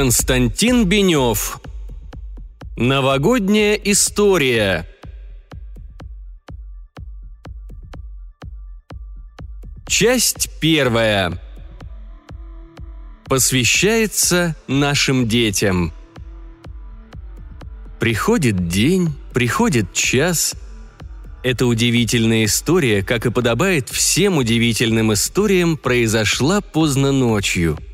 Константин Бенев. Новогодняя история. Часть первая. Посвящается нашим детям. Приходит день, приходит час. Эта удивительная история, как и подобает всем удивительным историям, произошла поздно ночью –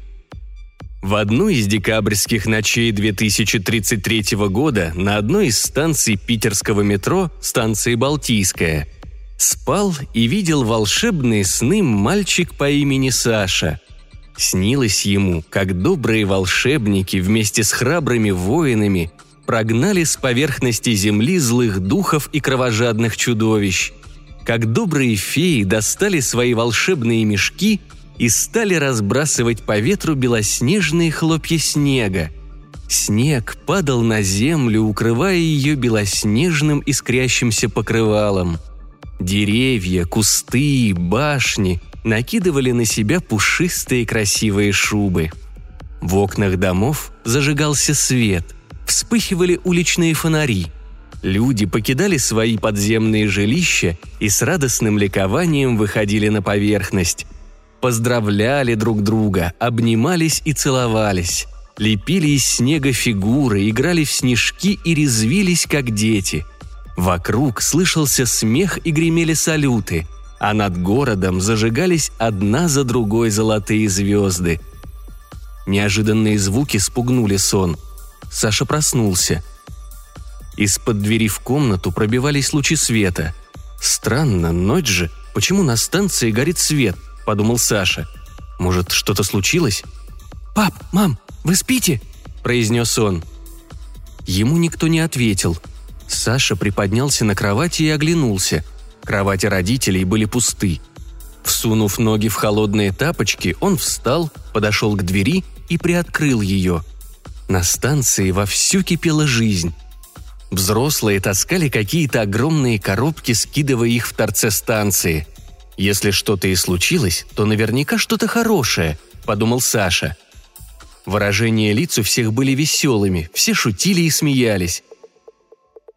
в одну из декабрьских ночей 2033 года на одной из станций питерского метро, станции Балтийская, спал и видел волшебные сны мальчик по имени Саша. Снилось ему, как добрые волшебники вместе с храбрыми воинами прогнали с поверхности земли злых духов и кровожадных чудовищ, как добрые феи достали свои волшебные мешки – и стали разбрасывать по ветру белоснежные хлопья снега. Снег падал на землю, укрывая ее белоснежным искрящимся покрывалом. Деревья, кусты, башни накидывали на себя пушистые красивые шубы. В окнах домов зажигался свет, вспыхивали уличные фонари. Люди покидали свои подземные жилища и с радостным ликованием выходили на поверхность, поздравляли друг друга, обнимались и целовались, лепили из снега фигуры, играли в снежки и резвились, как дети. Вокруг слышался смех и гремели салюты, а над городом зажигались одна за другой золотые звезды. Неожиданные звуки спугнули сон. Саша проснулся. Из-под двери в комнату пробивались лучи света. Странно, ночь же, почему на станции горит свет? Подумал Саша. Может, что-то случилось? «Пап, мам, вы спите?» – произнес он. Ему никто не ответил. Саша приподнялся на кровати и оглянулся. Кровати родителей были пусты. Всунув ноги в холодные тапочки, он встал, подошел к двери и приоткрыл ее. На станции вовсю кипела жизнь. Взрослые таскали какие-то огромные коробки, скидывая их в торце станции – если что-то и случилось, то наверняка что-то хорошее, подумал Саша. Выражения лиц у всех были веселыми, все шутили и смеялись.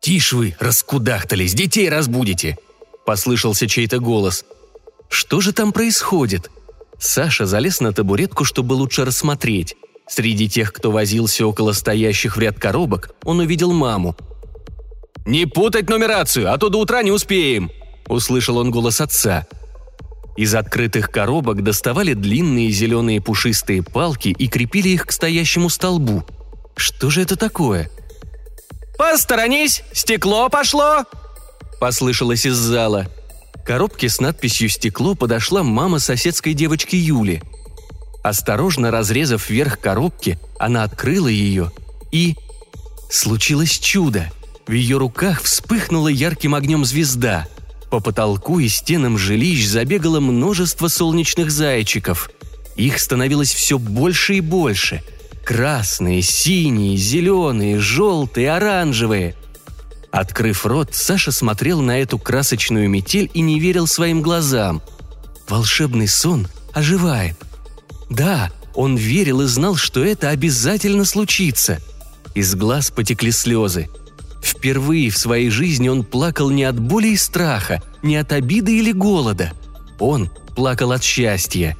«Тише вы, раскудахтались, детей разбудите!» – послышался чей-то голос. «Что же там происходит?» Саша залез на табуретку, чтобы лучше рассмотреть. Среди тех, кто возился около стоящих в ряд коробок, он увидел маму. «Не путать нумерацию, а то до утра не успеем!» – услышал он голос отца – из открытых коробок доставали длинные зеленые пушистые палки и крепили их к стоящему столбу. Что же это такое? «Посторонись! Стекло пошло!» Послышалось из зала. Коробке с надписью «Стекло» подошла мама соседской девочки Юли. Осторожно разрезав верх коробки, она открыла ее и... Случилось чудо. В ее руках вспыхнула ярким огнем звезда – по потолку и стенам жилищ забегало множество солнечных зайчиков. Их становилось все больше и больше. Красные, синие, зеленые, желтые, оранжевые. Открыв рот, Саша смотрел на эту красочную метель и не верил своим глазам. Волшебный сон оживает. Да, он верил и знал, что это обязательно случится. Из глаз потекли слезы – Впервые в своей жизни он плакал не от боли и страха, не от обиды или голода. Он плакал от счастья.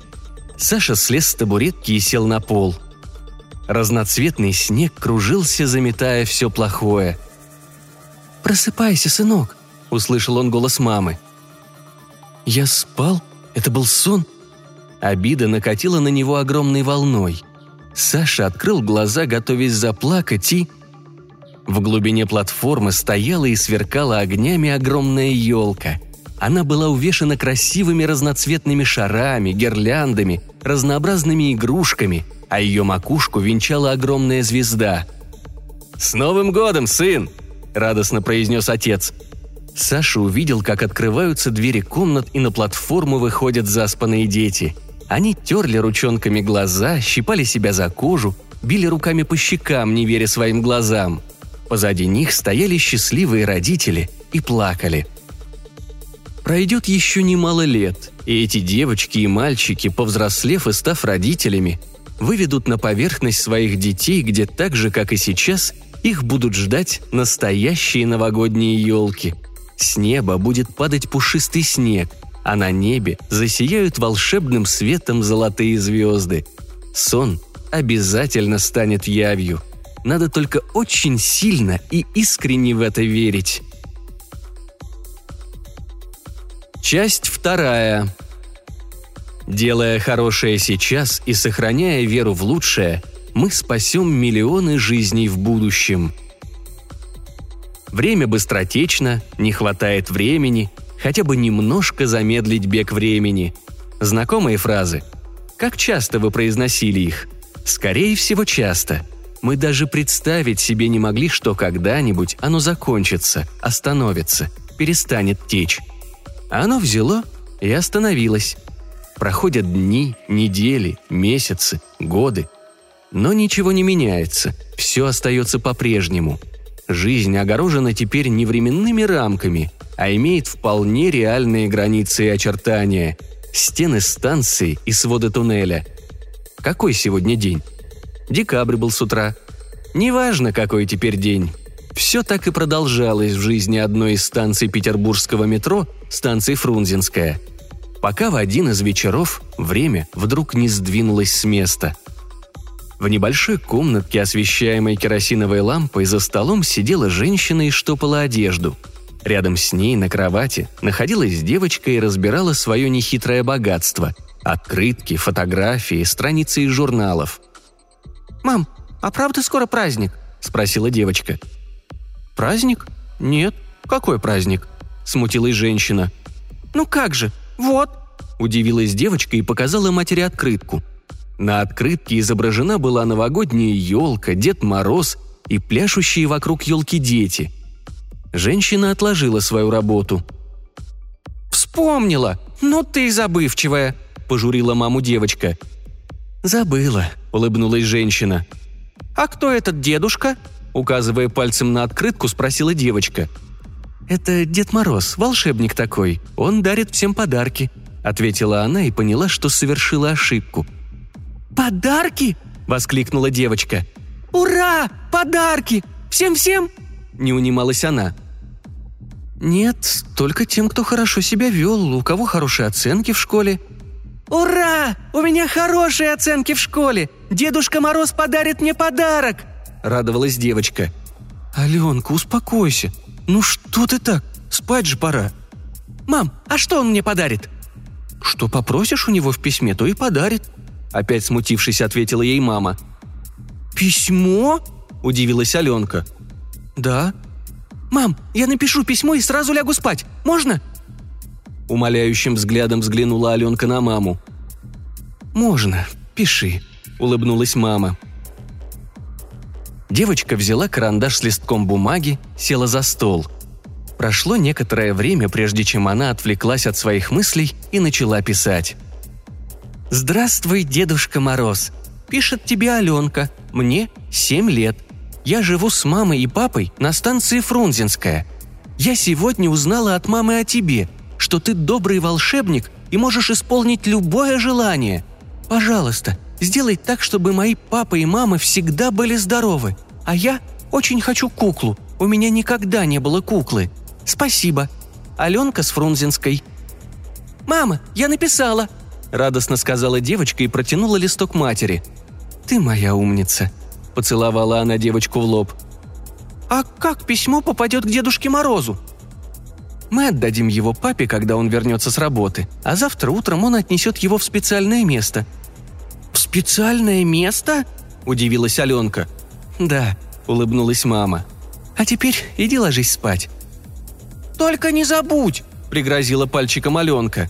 Саша слез с табуретки и сел на пол. Разноцветный снег кружился, заметая все плохое. «Просыпайся, сынок», — услышал он голос мамы. «Я спал? Это был сон?» Обида накатила на него огромной волной. Саша открыл глаза, готовясь заплакать, и в глубине платформы стояла и сверкала огнями огромная елка. Она была увешана красивыми разноцветными шарами, гирляндами, разнообразными игрушками, а ее макушку венчала огромная звезда. «С Новым годом, сын!» – радостно произнес отец. Саша увидел, как открываются двери комнат и на платформу выходят заспанные дети. Они терли ручонками глаза, щипали себя за кожу, били руками по щекам, не веря своим глазам – Позади них стояли счастливые родители и плакали. Пройдет еще немало лет, и эти девочки и мальчики, повзрослев и став родителями, выведут на поверхность своих детей, где так же, как и сейчас, их будут ждать настоящие новогодние елки. С неба будет падать пушистый снег, а на небе засияют волшебным светом золотые звезды. Сон обязательно станет явью. Надо только очень сильно и искренне в это верить. Часть вторая. Делая хорошее сейчас и сохраняя веру в лучшее, мы спасем миллионы жизней в будущем. Время быстротечно, не хватает времени, хотя бы немножко замедлить бег времени. Знакомые фразы. Как часто вы произносили их? Скорее всего, часто. Мы даже представить себе не могли, что когда-нибудь оно закончится, остановится, перестанет течь. А оно взяло и остановилось. Проходят дни, недели, месяцы, годы. Но ничего не меняется, все остается по-прежнему. Жизнь огорожена теперь не временными рамками, а имеет вполне реальные границы и очертания. Стены станции и своды туннеля. Какой сегодня день? Декабрь был с утра. Неважно, какой теперь день. Все так и продолжалось в жизни одной из станций петербургского метро, станции Фрунзенская. Пока в один из вечеров время вдруг не сдвинулось с места. В небольшой комнатке, освещаемой керосиновой лампой, за столом сидела женщина и штопала одежду. Рядом с ней на кровати находилась девочка и разбирала свое нехитрое богатство – открытки, фотографии, страницы из журналов. «Мам, а правда скоро праздник?» – спросила девочка – «Праздник? Нет. Какой праздник?» – смутилась женщина. «Ну как же? Вот!» – удивилась девочка и показала матери открытку. На открытке изображена была новогодняя елка, Дед Мороз и пляшущие вокруг елки дети. Женщина отложила свою работу. «Вспомнила! Ну ты забывчивая!» – пожурила маму девочка. «Забыла», – улыбнулась женщина. «А кто этот дедушка?» Указывая пальцем на открытку, спросила девочка. «Это Дед Мороз, волшебник такой. Он дарит всем подарки», — ответила она и поняла, что совершила ошибку. «Подарки?» — воскликнула девочка. «Ура! Подарки! Всем-всем?» — не унималась она. «Нет, только тем, кто хорошо себя вел, у кого хорошие оценки в школе». «Ура! У меня хорошие оценки в школе! Дедушка Мороз подарит мне подарок!» – радовалась девочка. «Аленка, успокойся. Ну что ты так? Спать же пора». «Мам, а что он мне подарит?» «Что попросишь у него в письме, то и подарит», – опять смутившись, ответила ей мама. «Письмо?» – удивилась Аленка. «Да». «Мам, я напишу письмо и сразу лягу спать. Можно?» Умоляющим взглядом взглянула Аленка на маму. «Можно, пиши», – улыбнулась мама. Девочка взяла карандаш с листком бумаги, села за стол. Прошло некоторое время, прежде чем она отвлеклась от своих мыслей и начала писать. «Здравствуй, Дедушка Мороз. Пишет тебе Аленка. Мне семь лет. Я живу с мамой и папой на станции Фрунзенская. Я сегодня узнала от мамы о тебе, что ты добрый волшебник и можешь исполнить любое желание. Пожалуйста, Сделай так, чтобы мои папа и мама всегда были здоровы. А я очень хочу куклу. У меня никогда не было куклы. Спасибо. Аленка с Фрунзенской». «Мама, я написала!» – радостно сказала девочка и протянула листок матери. «Ты моя умница», – поцеловала она девочку в лоб. «А как письмо попадет к Дедушке Морозу?» Мы отдадим его папе, когда он вернется с работы, а завтра утром он отнесет его в специальное место – «В специальное место?» – удивилась Аленка. «Да», – улыбнулась мама. «А теперь иди ложись спать». «Только не забудь!» – пригрозила пальчиком Аленка.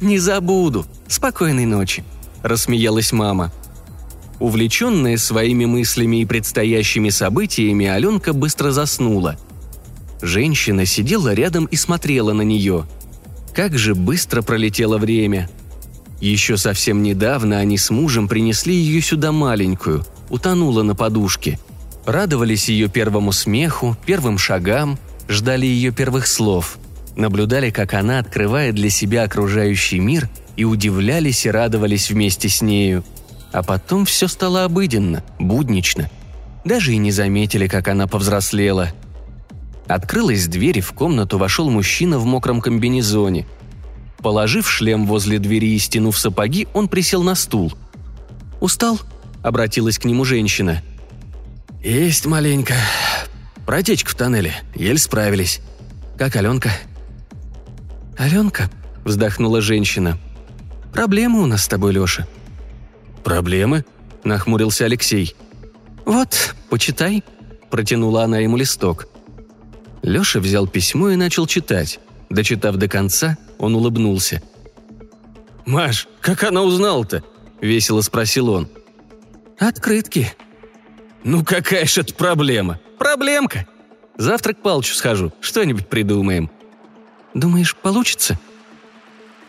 «Не забуду. Спокойной ночи», – рассмеялась мама. Увлеченная своими мыслями и предстоящими событиями, Аленка быстро заснула. Женщина сидела рядом и смотрела на нее. Как же быстро пролетело время – еще совсем недавно они с мужем принесли ее сюда маленькую, утонула на подушке. Радовались ее первому смеху, первым шагам, ждали ее первых слов. Наблюдали, как она открывает для себя окружающий мир и удивлялись и радовались вместе с нею. А потом все стало обыденно, буднично. Даже и не заметили, как она повзрослела. Открылась дверь, и в комнату вошел мужчина в мокром комбинезоне. Положив шлем возле двери и стянув сапоги, он присел на стул. «Устал?» – обратилась к нему женщина. «Есть маленько. Протечка в тоннеле. Еле справились. Как Аленка?» «Аленка?» – вздохнула женщина. «Проблемы у нас с тобой, Леша». «Проблемы?» – нахмурился Алексей. «Вот, почитай», – протянула она ему листок. Леша взял письмо и начал читать. Дочитав до конца, он улыбнулся. «Маш, как она узнала-то?» – весело спросил он. «Открытки». «Ну какая ж это проблема? Проблемка. Завтра к Палчу схожу, что-нибудь придумаем». «Думаешь, получится?»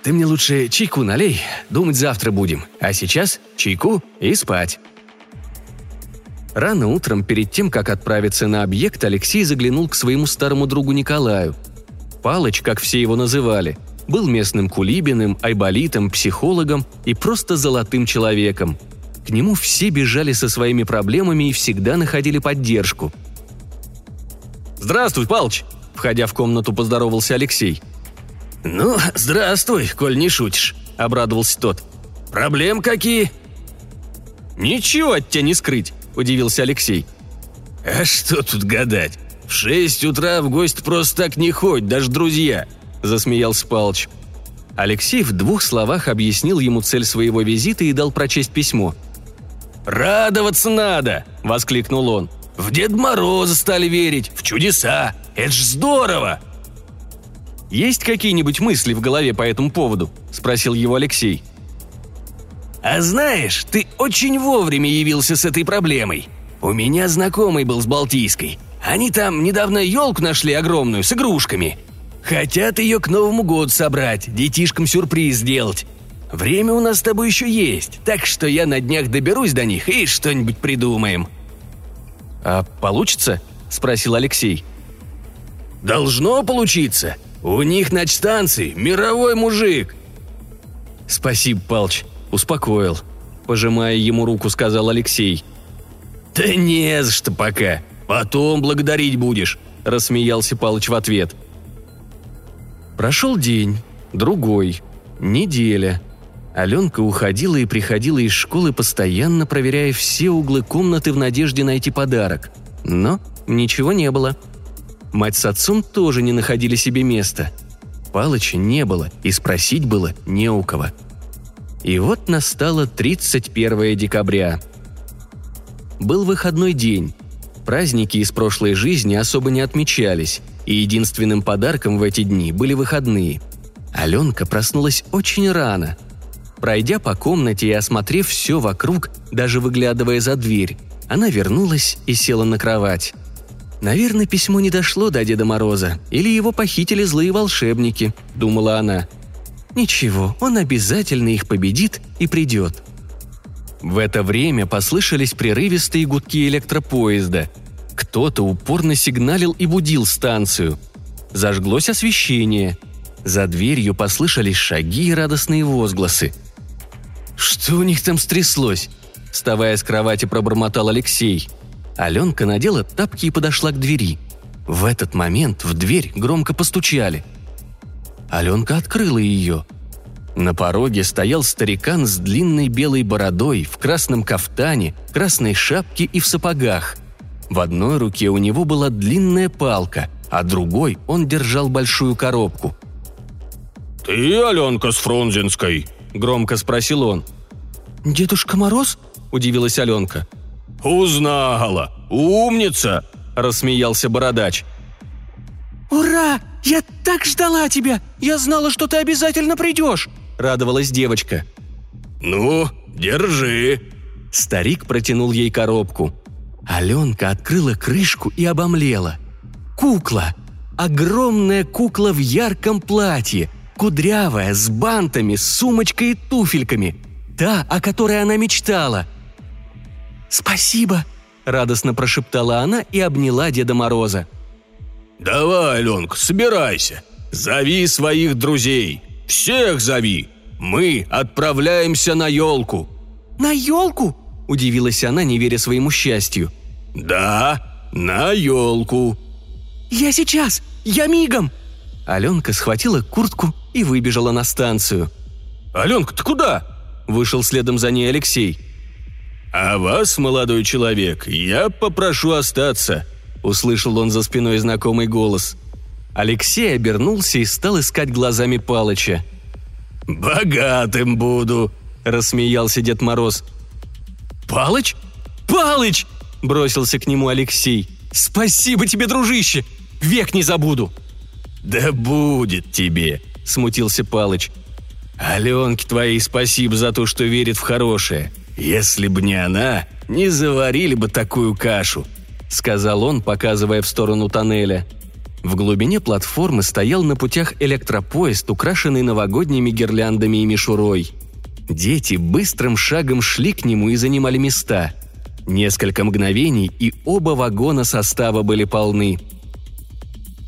«Ты мне лучше чайку налей, думать завтра будем. А сейчас чайку и спать». Рано утром, перед тем, как отправиться на объект, Алексей заглянул к своему старому другу Николаю. Палыч, как все его называли, был местным кулибиным, айболитом, психологом и просто золотым человеком. К нему все бежали со своими проблемами и всегда находили поддержку. «Здравствуй, Палыч!» – входя в комнату, поздоровался Алексей. «Ну, здравствуй, коль не шутишь», – обрадовался тот. «Проблем какие?» «Ничего от тебя не скрыть удивился Алексей. «А что тут гадать? В шесть утра в гость просто так не ходь, даже друзья», – засмеялся Палыч. Алексей в двух словах объяснил ему цель своего визита и дал прочесть письмо. «Радоваться надо!» – воскликнул он. «В Дед Мороза стали верить, в чудеса! Это ж здорово!» «Есть какие-нибудь мысли в голове по этому поводу?» – спросил его Алексей. А знаешь, ты очень вовремя явился с этой проблемой. У меня знакомый был с Балтийской. Они там недавно елку нашли огромную, с игрушками. Хотят ее к Новому году собрать, детишкам сюрприз сделать. Время у нас с тобой еще есть, так что я на днях доберусь до них и что-нибудь придумаем». «А получится?» – спросил Алексей. «Должно получиться. У них на станции мировой мужик». «Спасибо, Палч. Успокоил. Пожимая ему руку, сказал Алексей. «Да не за что пока. Потом благодарить будешь», – рассмеялся Палыч в ответ. Прошел день, другой, неделя. Аленка уходила и приходила из школы, постоянно проверяя все углы комнаты в надежде найти подарок. Но ничего не было. Мать с отцом тоже не находили себе места. Палыча не было, и спросить было не у кого – и вот настало 31 декабря. Был выходной день. Праздники из прошлой жизни особо не отмечались, и единственным подарком в эти дни были выходные. Аленка проснулась очень рано. Пройдя по комнате и осмотрев все вокруг, даже выглядывая за дверь, она вернулась и села на кровать. «Наверное, письмо не дошло до Деда Мороза, или его похитили злые волшебники», — думала она — Ничего, он обязательно их победит и придет. В это время послышались прерывистые гудки электропоезда. Кто-то упорно сигналил и будил станцию. Зажглось освещение. За дверью послышались шаги и радостные возгласы. «Что у них там стряслось?» Вставая с кровати, пробормотал Алексей. Аленка надела тапки и подошла к двери. В этот момент в дверь громко постучали – Аленка открыла ее. На пороге стоял старикан с длинной белой бородой, в красном кафтане, красной шапке и в сапогах. В одной руке у него была длинная палка, а другой он держал большую коробку. «Ты Аленка с Фрунзенской?» – громко спросил он. «Дедушка Мороз?» – удивилась Аленка. «Узнала! Умница!» – рассмеялся бородач. «Ура! Я так ждала тебя! Я знала, что ты обязательно придешь!» – радовалась девочка. «Ну, держи!» Старик протянул ей коробку. Аленка открыла крышку и обомлела. Кукла! Огромная кукла в ярком платье, кудрявая, с бантами, с сумочкой и туфельками. Та, о которой она мечтала. «Спасибо!» – радостно прошептала она и обняла Деда Мороза – «Давай, Аленка, собирайся. Зови своих друзей. Всех зови. Мы отправляемся на елку». На елку?» – удивилась она, не веря своему счастью. «Да, на елку». «Я сейчас! Я мигом!» Аленка схватила куртку и выбежала на станцию. «Аленка, ты куда?» – вышел следом за ней Алексей. «А вас, молодой человек, я попрошу остаться», – услышал он за спиной знакомый голос. Алексей обернулся и стал искать глазами Палыча. «Богатым буду», – рассмеялся Дед Мороз. «Палыч? Палыч!» – бросился к нему Алексей. «Спасибо тебе, дружище! Век не забуду!» «Да будет тебе!» – смутился Палыч. «Аленке твоей спасибо за то, что верит в хорошее. Если б не она, не заварили бы такую кашу», – сказал он, показывая в сторону тоннеля. В глубине платформы стоял на путях электропоезд, украшенный новогодними гирляндами и мишурой. Дети быстрым шагом шли к нему и занимали места. Несколько мгновений, и оба вагона состава были полны.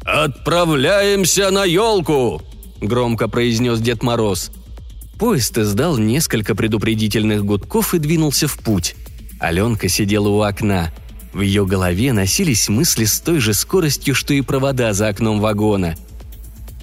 «Отправляемся на елку!» – громко произнес Дед Мороз. Поезд издал несколько предупредительных гудков и двинулся в путь. Аленка сидела у окна. В ее голове носились мысли с той же скоростью, что и провода за окном вагона.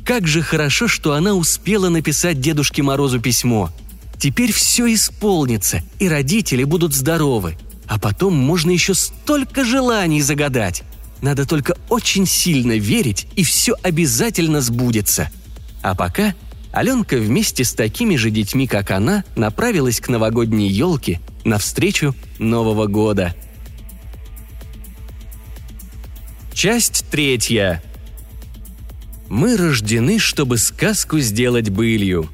Как же хорошо, что она успела написать Дедушке Морозу письмо. Теперь все исполнится, и родители будут здоровы. А потом можно еще столько желаний загадать. Надо только очень сильно верить, и все обязательно сбудется. А пока Аленка вместе с такими же детьми, как она, направилась к новогодней елке навстречу Нового года. Часть третья. Мы рождены, чтобы сказку сделать былью.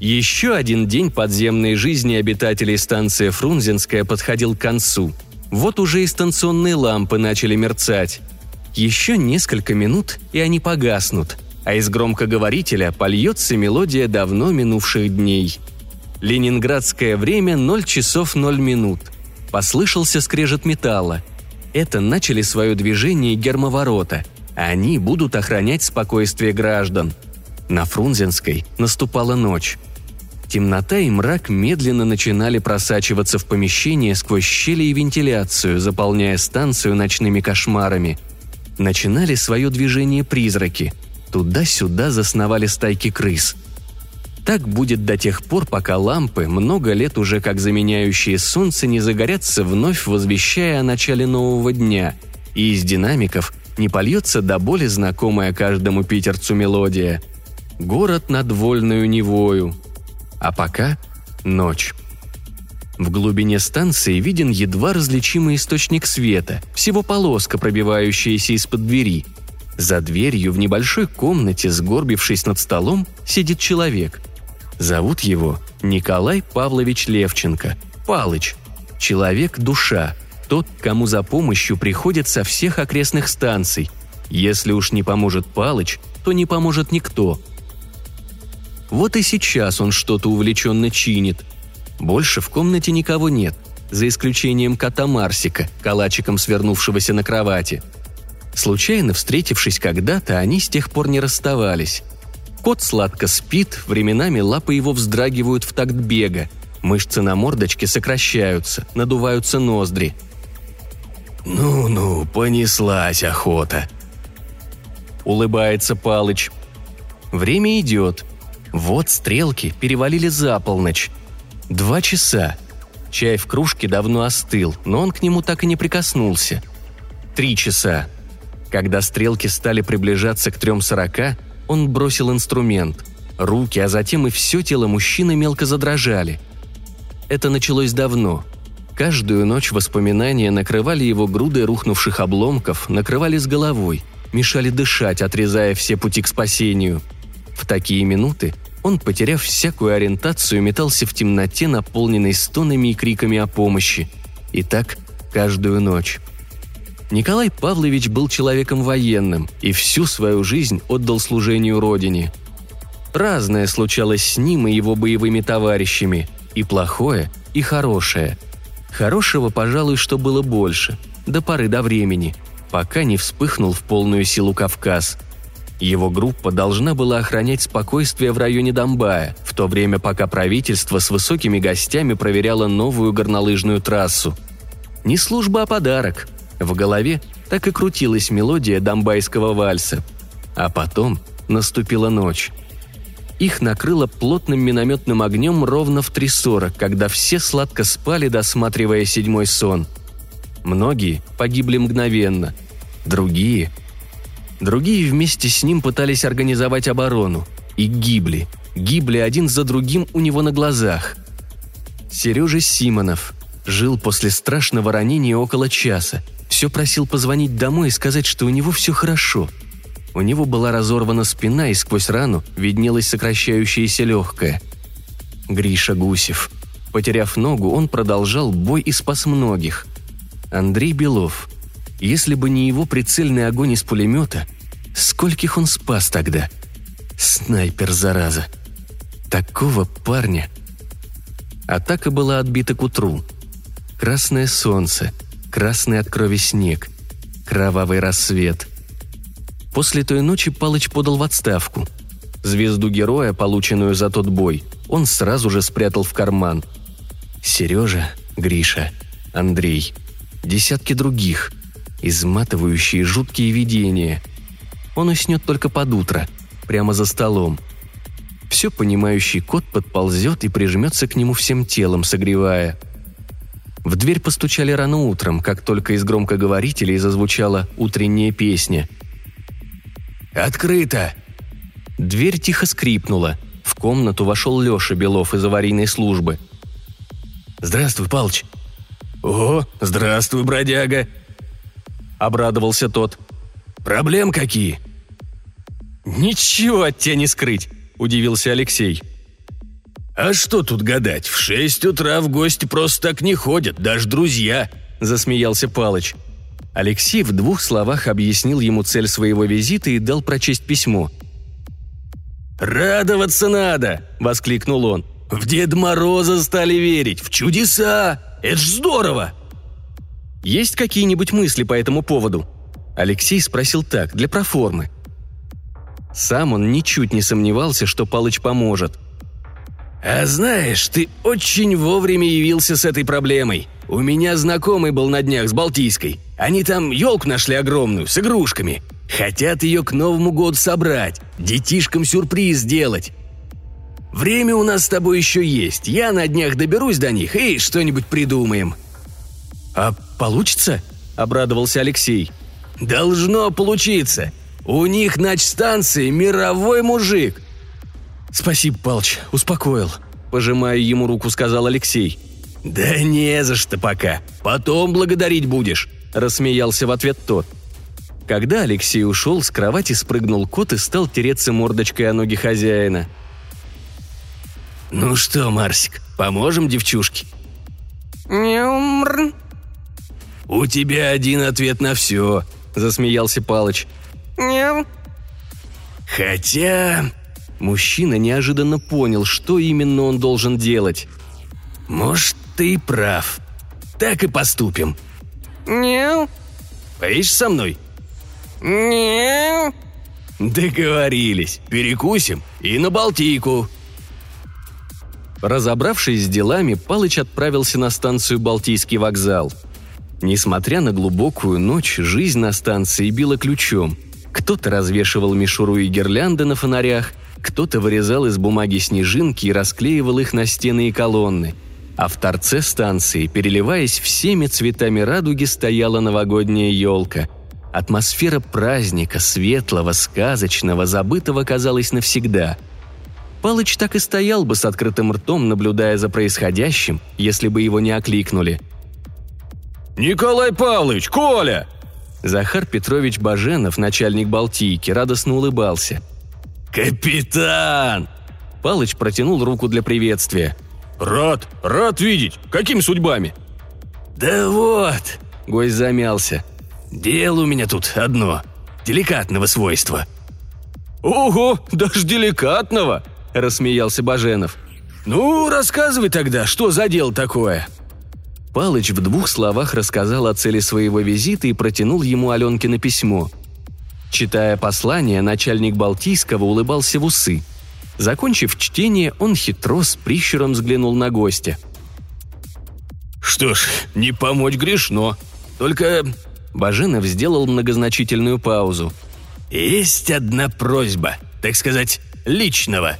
Еще один день подземной жизни обитателей станции Фрунзенская подходил к концу. Вот уже и станционные лампы начали мерцать. Еще несколько минут, и они погаснут – а из громкоговорителя польется мелодия давно минувших дней. Ленинградское время 0 часов 0 минут. Послышался скрежет металла. Это начали свое движение гермоворота. Они будут охранять спокойствие граждан. На Фрунзенской наступала ночь. Темнота и мрак медленно начинали просачиваться в помещение сквозь щели и вентиляцию, заполняя станцию ночными кошмарами. Начинали свое движение призраки – Туда-сюда засновали стайки крыс. Так будет до тех пор, пока лампы, много лет уже как заменяющие солнце, не загорятся вновь, возвещая о начале нового дня, и из динамиков не польется до боли знакомая каждому питерцу мелодия. Город над вольную Невою. А пока – ночь. В глубине станции виден едва различимый источник света, всего полоска, пробивающаяся из-под двери – за дверью в небольшой комнате, сгорбившись над столом, сидит человек. Зовут его Николай Павлович Левченко, Палыч. Человек-душа, тот, кому за помощью приходят со всех окрестных станций. Если уж не поможет Палыч, то не поможет никто. Вот и сейчас он что-то увлеченно чинит. Больше в комнате никого нет, за исключением кота Марсика, калачиком свернувшегося на кровати – Случайно встретившись когда-то, они с тех пор не расставались. Кот сладко спит, временами лапы его вздрагивают в такт бега. Мышцы на мордочке сокращаются, надуваются ноздри. «Ну-ну, понеслась охота», — улыбается Палыч. Время идет. Вот стрелки перевалили за полночь. Два часа. Чай в кружке давно остыл, но он к нему так и не прикоснулся. Три часа. Когда стрелки стали приближаться к 3.40, он бросил инструмент. Руки, а затем и все тело мужчины мелко задрожали. Это началось давно. Каждую ночь воспоминания накрывали его грудой рухнувших обломков, накрывали с головой, мешали дышать, отрезая все пути к спасению. В такие минуты он, потеряв всякую ориентацию, метался в темноте, наполненной стонами и криками о помощи. И так каждую ночь. Николай Павлович был человеком военным и всю свою жизнь отдал служению родине. Разное случалось с ним и его боевыми товарищами, и плохое, и хорошее. Хорошего, пожалуй, что было больше, до поры до времени, пока не вспыхнул в полную силу Кавказ. Его группа должна была охранять спокойствие в районе Домбая, в то время пока правительство с высокими гостями проверяло новую горнолыжную трассу. Не служба, а подарок. В голове так и крутилась мелодия домбайского вальса. А потом наступила ночь. Их накрыло плотным минометным огнем ровно в 3.40, когда все сладко спали, досматривая седьмой сон. Многие погибли мгновенно, другие Другие вместе с ним пытались организовать оборону. И гибли. Гибли один за другим у него на глазах. Сережа Симонов жил после страшного ранения около часа. Все просил позвонить домой и сказать, что у него все хорошо. У него была разорвана спина, и сквозь рану виднелась сокращающаяся легкая. Гриша Гусев. Потеряв ногу, он продолжал бой и спас многих. Андрей Белов – если бы не его прицельный огонь из пулемета, скольких он спас тогда? Снайпер, зараза. Такого парня. Атака была отбита к утру. Красное солнце, красный от крови снег, кровавый рассвет. После той ночи Палыч подал в отставку. Звезду героя, полученную за тот бой, он сразу же спрятал в карман. Сережа, Гриша, Андрей, десятки других – Изматывающие жуткие видения. Он уснет только под утро, прямо за столом. Все понимающий кот подползет и прижмется к нему всем телом, согревая. В дверь постучали рано утром, как только из громкоговорителей зазвучала утренняя песня. «Открыто!» Дверь тихо скрипнула. В комнату вошел Леша Белов из аварийной службы. «Здравствуй, Палыч!» «О, здравствуй, бродяга!» – обрадовался тот. «Проблем какие?» «Ничего от тебя не скрыть», – удивился Алексей. «А что тут гадать? В шесть утра в гости просто так не ходят, даже друзья», – засмеялся Палыч. Алексей в двух словах объяснил ему цель своего визита и дал прочесть письмо. «Радоваться надо!» – воскликнул он. «В Дед Мороза стали верить, в чудеса! Это ж здорово!» Есть какие-нибудь мысли по этому поводу?» Алексей спросил так, для проформы. Сам он ничуть не сомневался, что Палыч поможет. «А знаешь, ты очень вовремя явился с этой проблемой. У меня знакомый был на днях с Балтийской. Они там елку нашли огромную, с игрушками. Хотят ее к Новому году собрать, детишкам сюрприз сделать. Время у нас с тобой еще есть. Я на днях доберусь до них и что-нибудь придумаем». «А получится?» – обрадовался Алексей. «Должно получиться. У них на станции мировой мужик». «Спасибо, Палч, успокоил», – пожимая ему руку, сказал Алексей. «Да не за что пока. Потом благодарить будешь», – рассмеялся в ответ тот. Когда Алексей ушел, с кровати спрыгнул кот и стал тереться мордочкой о ноги хозяина. «Ну что, Марсик, поможем девчушке?» «Мяумр», «У тебя один ответ на все», — засмеялся Палыч. «Нет». «Хотя...» Мужчина неожиданно понял, что именно он должен делать. «Может, ты и прав. Так и поступим». «Нет». «Поедешь со мной?» «Нет». «Договорились. Перекусим и на Балтийку». Разобравшись с делами, Палыч отправился на станцию Балтийский вокзал – Несмотря на глубокую ночь, жизнь на станции била ключом. Кто-то развешивал мишуру и гирлянды на фонарях, кто-то вырезал из бумаги снежинки и расклеивал их на стены и колонны. А в торце станции, переливаясь всеми цветами радуги, стояла новогодняя елка. Атмосфера праздника, светлого, сказочного, забытого казалась навсегда – Палыч так и стоял бы с открытым ртом, наблюдая за происходящим, если бы его не окликнули. «Николай Павлович, Коля!» Захар Петрович Баженов, начальник Балтийки, радостно улыбался. «Капитан!» Палыч протянул руку для приветствия. «Рад, рад видеть. Какими судьбами?» «Да вот», — гость замялся. «Дело у меня тут одно. Деликатного свойства». «Ого, даже деликатного!» – рассмеялся Баженов. «Ну, рассказывай тогда, что за дело такое?» Палыч в двух словах рассказал о цели своего визита и протянул ему Аленкино письмо. Читая послание, начальник Балтийского улыбался в усы. Закончив чтение, он хитро с прищуром взглянул на гостя. «Что ж, не помочь грешно. Только...» Баженов сделал многозначительную паузу. «Есть одна просьба, так сказать, личного».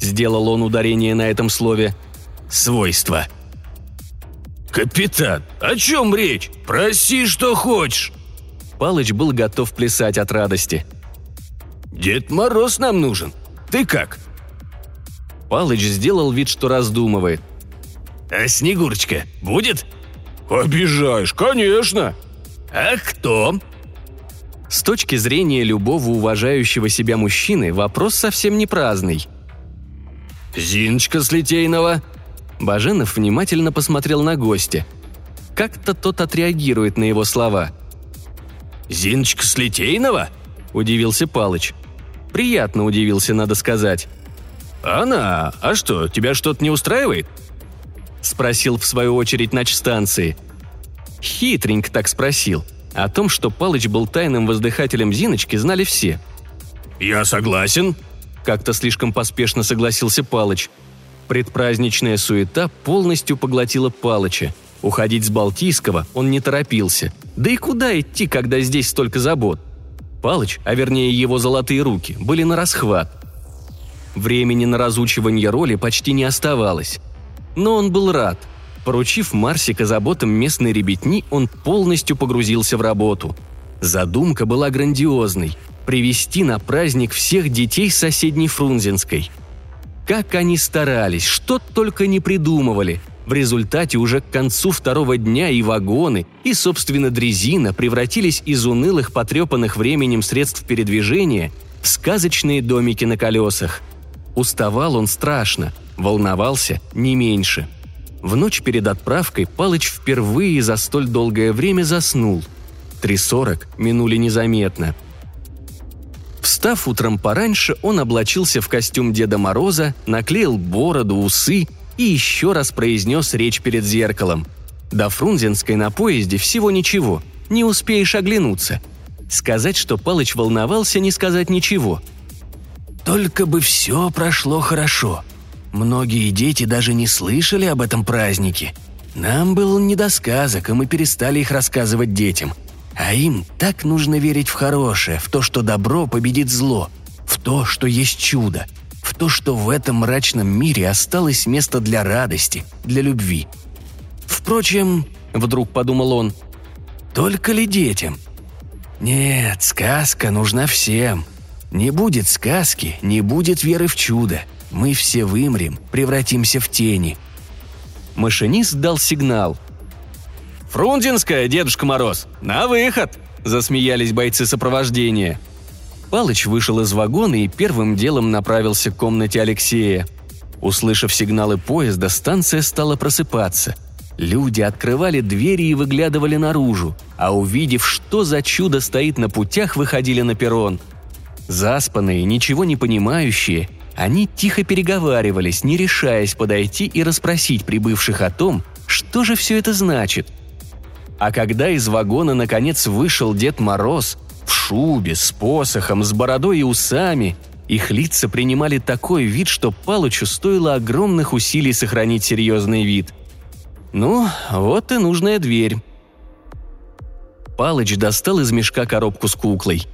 Сделал он ударение на этом слове. «Свойства». «Капитан, о чем речь? Проси, что хочешь!» Палыч был готов плясать от радости. «Дед Мороз нам нужен. Ты как?» Палыч сделал вид, что раздумывает. «А Снегурочка будет?» «Обижаешь, конечно!» «А кто?» С точки зрения любого уважающего себя мужчины вопрос совсем не праздный. «Зиночка с Литейного», Баженов внимательно посмотрел на гостя. Как-то тот отреагирует на его слова. «Зиночка Слитейного?» – удивился Палыч. Приятно удивился, надо сказать. «Она? А что, тебя что-то не устраивает?» – спросил в свою очередь начстанции. Хитренько так спросил. О том, что Палыч был тайным воздыхателем Зиночки, знали все. «Я согласен», – как-то слишком поспешно согласился Палыч – Предпраздничная суета полностью поглотила Палыча. Уходить с Балтийского он не торопился. Да и куда идти, когда здесь столько забот? Палыч, а вернее его золотые руки, были на расхват. Времени на разучивание роли почти не оставалось. Но он был рад. Поручив Марсика заботам местной ребятни, он полностью погрузился в работу. Задумка была грандиозной – привести на праздник всех детей соседней Фрунзенской – как они старались, что только не придумывали. В результате уже к концу второго дня и вагоны, и, собственно, дрезина превратились из унылых, потрепанных временем средств передвижения в сказочные домики на колесах. Уставал он страшно, волновался не меньше. В ночь перед отправкой Палыч впервые за столь долгое время заснул. Три сорок минули незаметно – Встав утром пораньше, он облачился в костюм Деда Мороза, наклеил бороду, усы и еще раз произнес речь перед зеркалом. До Фрунзенской на поезде всего ничего, не успеешь оглянуться. Сказать, что Палыч волновался, не сказать ничего. «Только бы все прошло хорошо. Многие дети даже не слышали об этом празднике. Нам было не до сказок, и мы перестали их рассказывать детям – а им так нужно верить в хорошее, в то, что добро победит зло, в то, что есть чудо, в то, что в этом мрачном мире осталось место для радости, для любви. Впрочем, вдруг подумал он, только ли детям? Нет, сказка нужна всем. Не будет сказки, не будет веры в чудо. Мы все вымрем, превратимся в тени. Машинист дал сигнал – «Фрунзенская, Дедушка Мороз! На выход!» – засмеялись бойцы сопровождения. Палыч вышел из вагона и первым делом направился к комнате Алексея. Услышав сигналы поезда, станция стала просыпаться. Люди открывали двери и выглядывали наружу, а увидев, что за чудо стоит на путях, выходили на перрон. Заспанные, ничего не понимающие, они тихо переговаривались, не решаясь подойти и расспросить прибывших о том, что же все это значит – а когда из вагона наконец вышел Дед Мороз, в шубе, с посохом, с бородой и усами, их лица принимали такой вид, что Палычу стоило огромных усилий сохранить серьезный вид. Ну, вот и нужная дверь. Палыч достал из мешка коробку с куклой.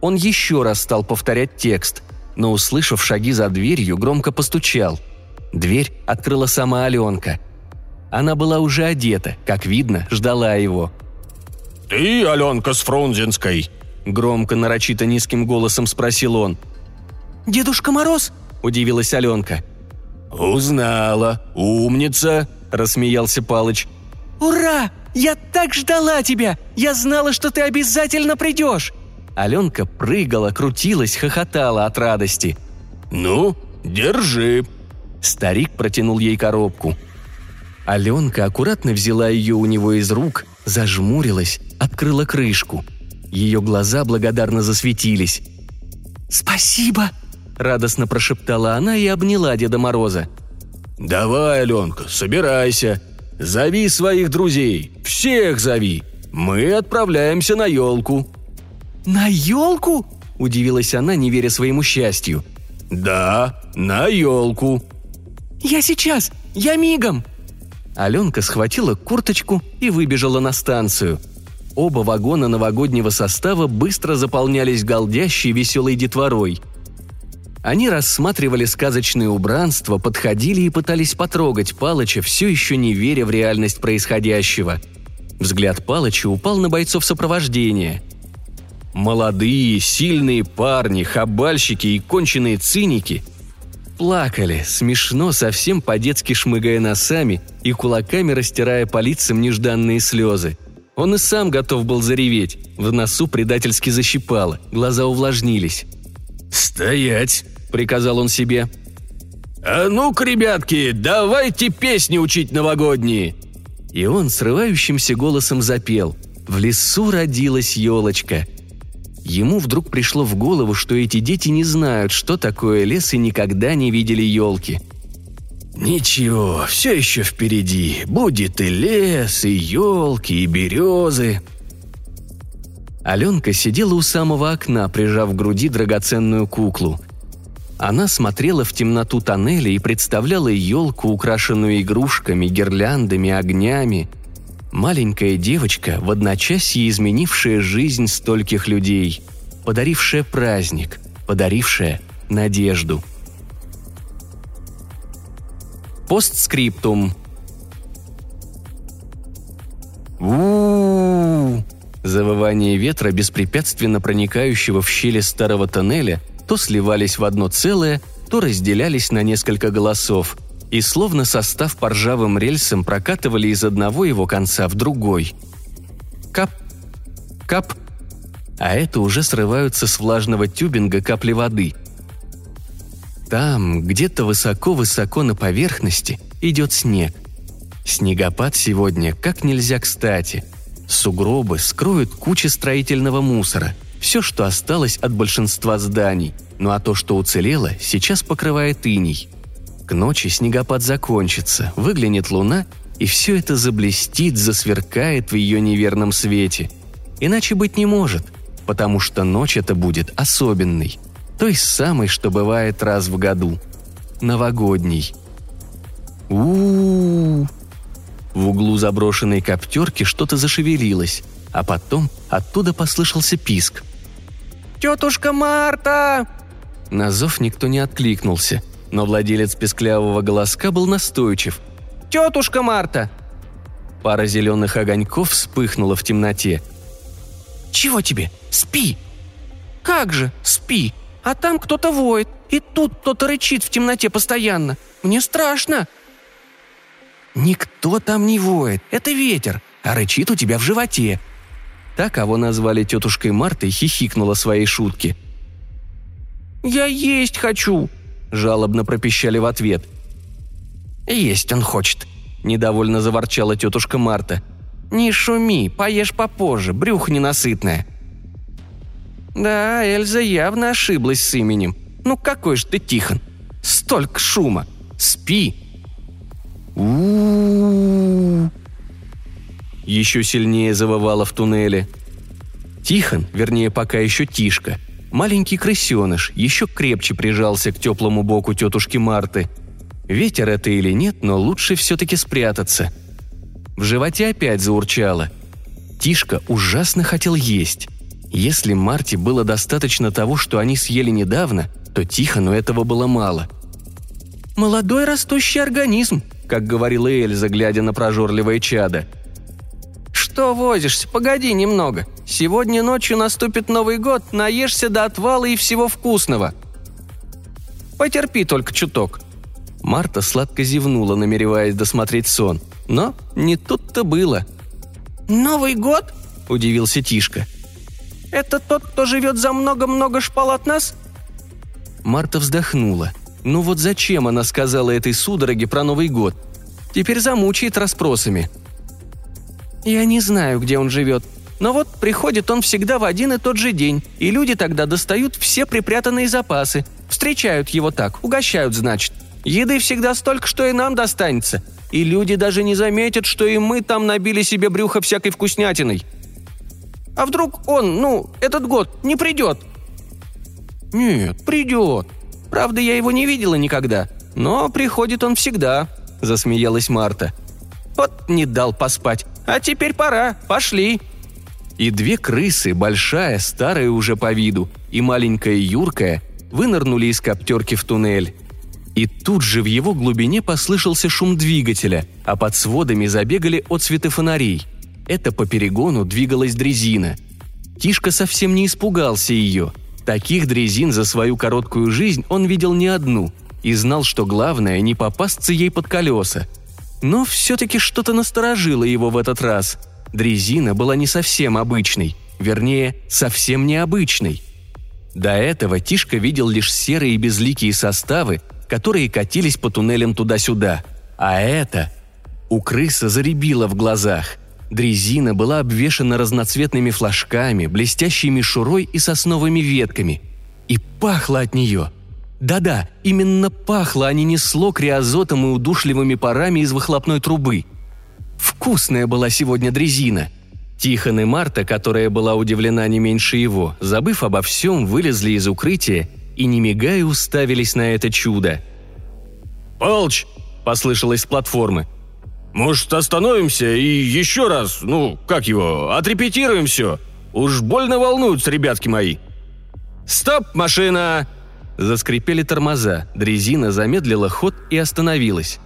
Он еще раз стал повторять текст, но, услышав шаги за дверью, громко постучал. Дверь открыла сама Аленка – она была уже одета, как видно, ждала его. «Ты, Аленка с Фрунзенской?» – громко, нарочито низким голосом спросил он. «Дедушка Мороз?» – удивилась Аленка. «Узнала. Умница!» – рассмеялся Палыч. «Ура! Я так ждала тебя! Я знала, что ты обязательно придешь!» Аленка прыгала, крутилась, хохотала от радости. «Ну, держи!» Старик протянул ей коробку – Аленка аккуратно взяла ее у него из рук, зажмурилась, открыла крышку. Ее глаза благодарно засветились. «Спасибо!» – радостно прошептала она и обняла Деда Мороза. «Давай, Аленка, собирайся. Зови своих друзей, всех зови. Мы отправляемся на елку». «На елку?» – удивилась она, не веря своему счастью. «Да, на елку». «Я сейчас! Я мигом!» Аленка схватила курточку и выбежала на станцию. Оба вагона новогоднего состава быстро заполнялись голдящей веселой детворой. Они рассматривали сказочные убранства, подходили и пытались потрогать Палыча, все еще не веря в реальность происходящего. Взгляд Палыча упал на бойцов сопровождения. Молодые, сильные парни, хабальщики и конченые циники плакали, смешно, совсем по-детски шмыгая носами и кулаками растирая по лицам нежданные слезы. Он и сам готов был зареветь, в носу предательски защипало, глаза увлажнились. «Стоять!» – приказал он себе. «А ну-ка, ребятки, давайте песни учить новогодние!» И он срывающимся голосом запел «В лесу родилась елочка», Ему вдруг пришло в голову, что эти дети не знают, что такое лес и никогда не видели елки. «Ничего, все еще впереди. Будет и лес, и елки, и березы». Аленка сидела у самого окна, прижав к груди драгоценную куклу. Она смотрела в темноту тоннеля и представляла елку, украшенную игрушками, гирляндами, огнями – Маленькая девочка, в одночасье изменившая жизнь стольких людей, подарившая праздник, подарившая надежду. Постскриптум. у Завывание ветра, беспрепятственно проникающего в щели старого тоннеля, то сливались в одно целое, то разделялись на несколько голосов – и словно состав по ржавым рельсам прокатывали из одного его конца в другой. Кап, кап, а это уже срываются с влажного тюбинга капли воды. Там, где-то высоко-высоко на поверхности, идет снег. Снегопад сегодня как нельзя кстати. Сугробы скроют кучи строительного мусора, все, что осталось от большинства зданий, ну а то, что уцелело, сейчас покрывает иней – к ночи снегопад закончится, выглянет луна, и все это заблестит, засверкает в ее неверном свете. Иначе быть не может, потому что ночь это будет особенной, той самой, что бывает раз в году. Новогодней. у у В углу заброшенной коптерки что-то зашевелилось, а потом оттуда послышался писк. «Тетушка Марта!» На зов никто не откликнулся – но владелец песклявого голоска был настойчив. «Тетушка Марта!» Пара зеленых огоньков вспыхнула в темноте. «Чего тебе? Спи!» «Как же, спи! А там кто-то воет, и тут кто-то рычит в темноте постоянно. Мне страшно!» «Никто там не воет, это ветер, а рычит у тебя в животе», так кого назвали тетушкой Мартой, хихикнула своей шутки. «Я есть хочу!» жалобно пропищали в ответ. «Есть он хочет», – недовольно заворчала тетушка Марта. «Не шуми, поешь попозже, брюхо ненасытное». «Да, Эльза явно ошиблась с именем. Ну какой же ты Тихон? Столько шума. Спи!» у Еще сильнее завывало в туннеле. Тихон, вернее, пока еще Тишка – Маленький крысеныш еще крепче прижался к теплому боку тетушки Марты. Ветер это или нет, но лучше все-таки спрятаться. В животе опять заурчало. Тишка ужасно хотел есть. Если Марте было достаточно того, что они съели недавно, то Тихону этого было мало. «Молодой растущий организм», как говорила Эльза, глядя на прожорливое чадо – «Что возишься? Погоди немного. Сегодня ночью наступит Новый год, наешься до отвала и всего вкусного». «Потерпи только чуток». Марта сладко зевнула, намереваясь досмотреть сон. Но не тут-то было. «Новый год?» – удивился Тишка. «Это тот, кто живет за много-много шпал от нас?» Марта вздохнула. «Ну вот зачем она сказала этой судороге про Новый год? Теперь замучает расспросами – «Я не знаю, где он живет. Но вот приходит он всегда в один и тот же день, и люди тогда достают все припрятанные запасы. Встречают его так, угощают, значит. Еды всегда столько, что и нам достанется. И люди даже не заметят, что и мы там набили себе брюхо всякой вкуснятиной». А вдруг он, ну, этот год не придет?» «Нет, придет. Правда, я его не видела никогда, но приходит он всегда», — засмеялась Марта. «Вот не дал поспать. А теперь пора, пошли». И две крысы, большая, старая уже по виду, и маленькая юркая, вынырнули из коптерки в туннель. И тут же в его глубине послышался шум двигателя, а под сводами забегали отцветы фонарей. Это по перегону двигалась дрезина. Тишка совсем не испугался ее. Таких дрезин за свою короткую жизнь он видел не одну и знал, что главное не попасться ей под колеса. Но все-таки что-то насторожило его в этот раз. Дрезина была не совсем обычной, вернее, совсем необычной. До этого Тишка видел лишь серые безликие составы, которые катились по туннелям туда-сюда. А это... У крыса заребило в глазах. Дрезина была обвешана разноцветными флажками, блестящей мишурой и сосновыми ветками. И пахло от нее. Да-да, именно пахло, а не несло криозотом и удушливыми парами из выхлопной трубы. Вкусная была сегодня дрезина. Тихон и Марта, которая была удивлена не меньше его, забыв обо всем, вылезли из укрытия и, не мигая, уставились на это чудо. «Полч!» – послышалось с платформы. «Может, остановимся и еще раз, ну, как его, отрепетируем все? Уж больно волнуются ребятки мои». «Стоп, машина!» Заскрипели тормоза, дрезина замедлила ход и остановилась.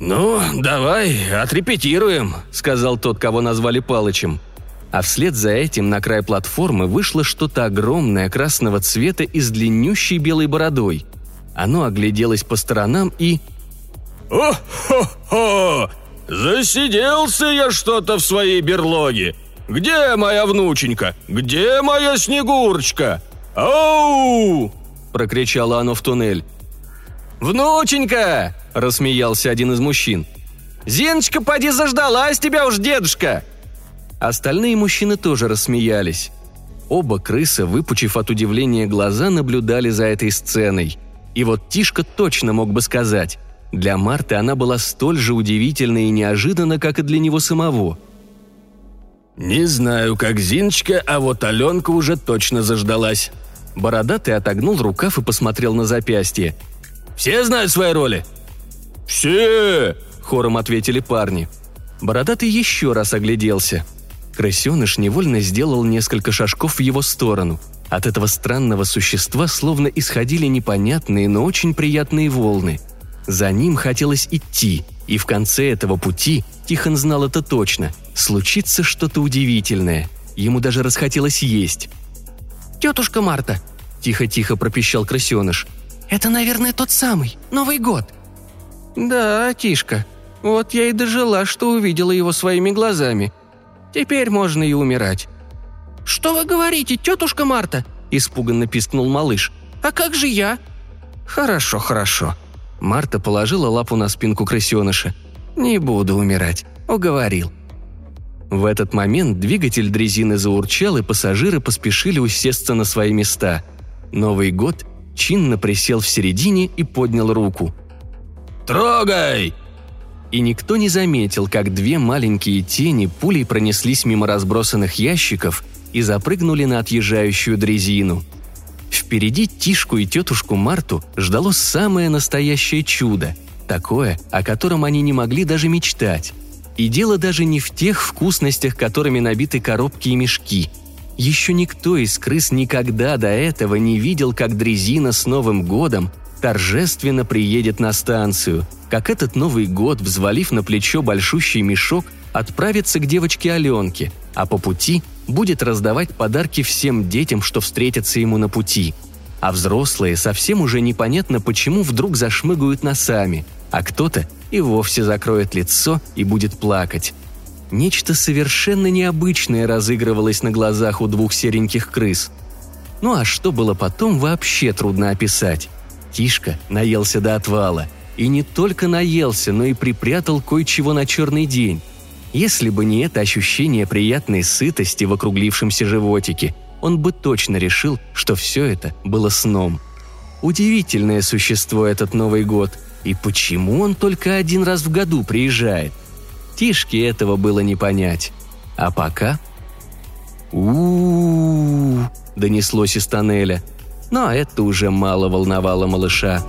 «Ну, давай, отрепетируем», — сказал тот, кого назвали Палычем. А вслед за этим на край платформы вышло что-то огромное красного цвета и с длиннющей белой бородой. Оно огляделось по сторонам и... «О-хо-хо! Засиделся я что-то в своей берлоге! Где моя внученька? Где моя Снегурочка? Ау!» – прокричало оно в туннель. «Внученька!» – рассмеялся один из мужчин. «Зиночка, поди заждалась тебя уж, дедушка!» Остальные мужчины тоже рассмеялись. Оба крыса, выпучив от удивления глаза, наблюдали за этой сценой. И вот Тишка точно мог бы сказать. Для Марты она была столь же удивительна и неожиданна, как и для него самого. «Не знаю, как Зиночка, а вот Аленка уже точно заждалась». Бородатый отогнул рукав и посмотрел на запястье. «Все знают свои роли?» «Все!» – хором ответили парни. Бородатый еще раз огляделся. Крысеныш невольно сделал несколько шажков в его сторону. От этого странного существа словно исходили непонятные, но очень приятные волны. За ним хотелось идти, и в конце этого пути, Тихон знал это точно, случится что-то удивительное. Ему даже расхотелось есть. «Тетушка Марта!» – тихо-тихо пропищал крысеныш. «Это, наверное, тот самый, Новый год!» «Да, Тишка, вот я и дожила, что увидела его своими глазами. Теперь можно и умирать». «Что вы говорите, тетушка Марта?» – испуганно пискнул малыш. «А как же я?» «Хорошо, хорошо». Марта положила лапу на спинку крысеныша. «Не буду умирать», – уговорил. В этот момент двигатель дрезины заурчал, и пассажиры поспешили усесться на свои места. Новый год чинно присел в середине и поднял руку. «Трогай!» И никто не заметил, как две маленькие тени пулей пронеслись мимо разбросанных ящиков и запрыгнули на отъезжающую дрезину. Впереди Тишку и тетушку Марту ждало самое настоящее чудо, такое, о котором они не могли даже мечтать. И дело даже не в тех вкусностях, которыми набиты коробки и мешки. Еще никто из крыс никогда до этого не видел, как дрезина с Новым годом торжественно приедет на станцию, как этот Новый год, взвалив на плечо большущий мешок, отправится к девочке Аленке, а по пути будет раздавать подарки всем детям, что встретятся ему на пути. А взрослые совсем уже непонятно почему вдруг зашмыгают носами, а кто-то и вовсе закроет лицо и будет плакать. Нечто совершенно необычное разыгрывалось на глазах у двух сереньких крыс. Ну а что было потом, вообще трудно описать. Тишка наелся до отвала. И не только наелся, но и припрятал кое-чего на черный день. Если бы не это ощущение приятной сытости в округлившемся животике, он бы точно решил, что все это было сном. Удивительное существо этот Новый год – и почему он только один раз в году приезжает? Тишке этого было не понять. А пока... у донеслось из тоннеля. Но это уже мало волновало малыша.